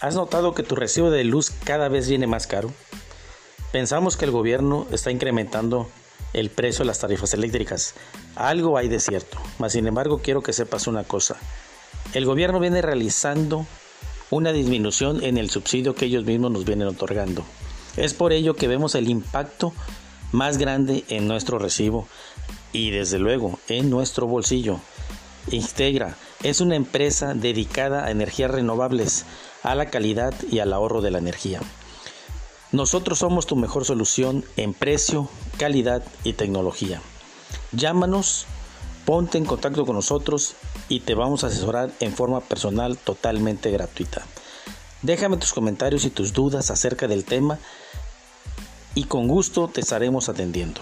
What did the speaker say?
¿Has notado que tu recibo de luz cada vez viene más caro? Pensamos que el gobierno está incrementando el precio de las tarifas eléctricas. Algo hay de cierto, mas sin embargo quiero que sepas una cosa. El gobierno viene realizando una disminución en el subsidio que ellos mismos nos vienen otorgando. Es por ello que vemos el impacto más grande en nuestro recibo y desde luego en nuestro bolsillo. Integra es una empresa dedicada a energías renovables a la calidad y al ahorro de la energía. Nosotros somos tu mejor solución en precio, calidad y tecnología. Llámanos, ponte en contacto con nosotros y te vamos a asesorar en forma personal totalmente gratuita. Déjame tus comentarios y tus dudas acerca del tema y con gusto te estaremos atendiendo.